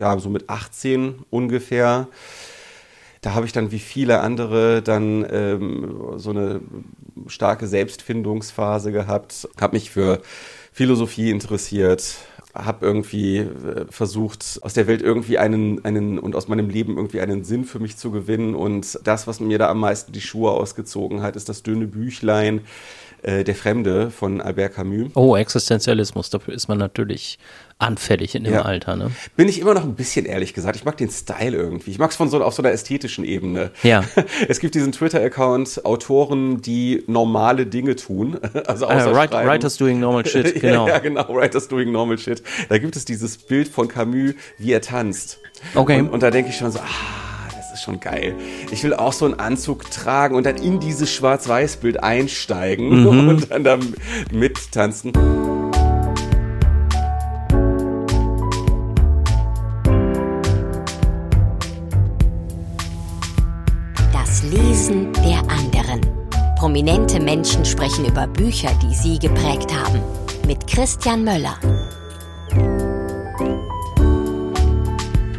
ja, so mit 18 ungefähr. Da habe ich dann wie viele andere dann ähm, so eine starke Selbstfindungsphase gehabt, habe mich für Philosophie interessiert, habe irgendwie äh, versucht, aus der Welt irgendwie einen, einen und aus meinem Leben irgendwie einen Sinn für mich zu gewinnen. Und das, was mir da am meisten die Schuhe ausgezogen hat, ist das dünne Büchlein äh, Der Fremde von Albert Camus. Oh, Existenzialismus, dafür ist man natürlich anfällig in dem ja. Alter, ne? Bin ich immer noch ein bisschen ehrlich gesagt. Ich mag den Style irgendwie. Ich mag es von so auf so einer ästhetischen Ebene. Ja. Es gibt diesen Twitter-Account Autoren, die normale Dinge tun. Also uh, write, Writers doing normal shit, genau. ja, genau, Writers doing normal shit. Da gibt es dieses Bild von Camus, wie er tanzt. Okay. Und, und da denke ich schon so, ah, das ist schon geil. Ich will auch so einen Anzug tragen und dann in dieses Schwarz-Weiß-Bild einsteigen mhm. und dann da mittanzen. Lesen der anderen. Prominente Menschen sprechen über Bücher, die sie geprägt haben. Mit Christian Möller.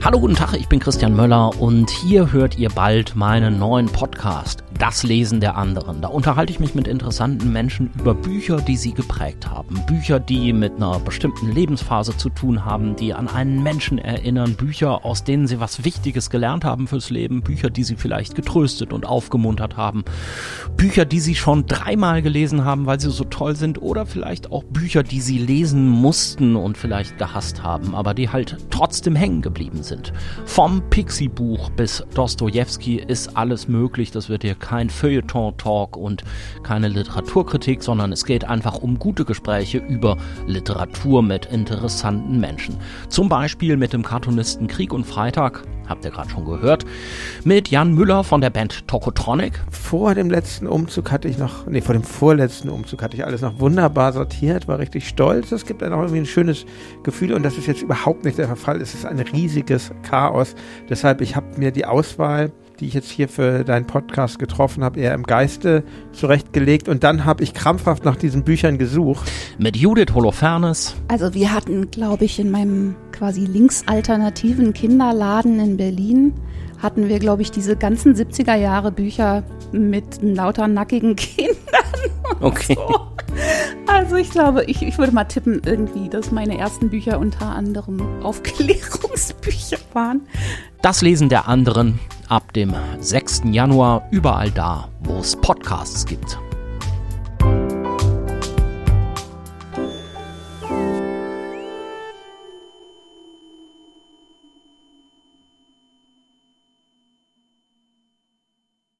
Hallo, guten Tag, ich bin Christian Möller und hier hört ihr bald meinen neuen Podcast das Lesen der anderen. Da unterhalte ich mich mit interessanten Menschen über Bücher, die sie geprägt haben. Bücher, die mit einer bestimmten Lebensphase zu tun haben, die an einen Menschen erinnern. Bücher, aus denen sie was Wichtiges gelernt haben fürs Leben. Bücher, die sie vielleicht getröstet und aufgemuntert haben. Bücher, die sie schon dreimal gelesen haben, weil sie so toll sind. Oder vielleicht auch Bücher, die sie lesen mussten und vielleicht gehasst haben, aber die halt trotzdem hängen geblieben sind. Vom Pixie-Buch bis Dostoevsky ist alles möglich. Das wird hier kein Feuilleton-Talk und keine Literaturkritik, sondern es geht einfach um gute Gespräche über Literatur mit interessanten Menschen. Zum Beispiel mit dem Cartoonisten Krieg und Freitag, habt ihr gerade schon gehört, mit Jan Müller von der Band Tokotronic. Vor dem letzten Umzug hatte ich noch, nee, vor dem vorletzten Umzug hatte ich alles noch wunderbar sortiert, war richtig stolz. Es gibt dann auch irgendwie ein schönes Gefühl und das ist jetzt überhaupt nicht der Fall. Es ist ein riesiges Chaos. Deshalb, ich habe mir die Auswahl die ich jetzt hier für deinen Podcast getroffen habe, eher im Geiste zurechtgelegt. Und dann habe ich krampfhaft nach diesen Büchern gesucht. Mit Judith Holofernes. Also wir hatten, glaube ich, in meinem quasi linksalternativen Kinderladen in Berlin hatten wir, glaube ich, diese ganzen 70er Jahre Bücher mit lauter nackigen Kindern. Okay. So. Also ich glaube, ich, ich würde mal tippen irgendwie, dass meine ersten Bücher unter anderem Aufklärungsbücher waren. Das Lesen der anderen ab dem 6. Januar überall da, wo es Podcasts gibt.